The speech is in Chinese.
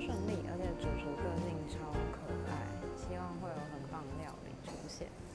顺利而且主厨个性超可爱希望会有很棒料理出现。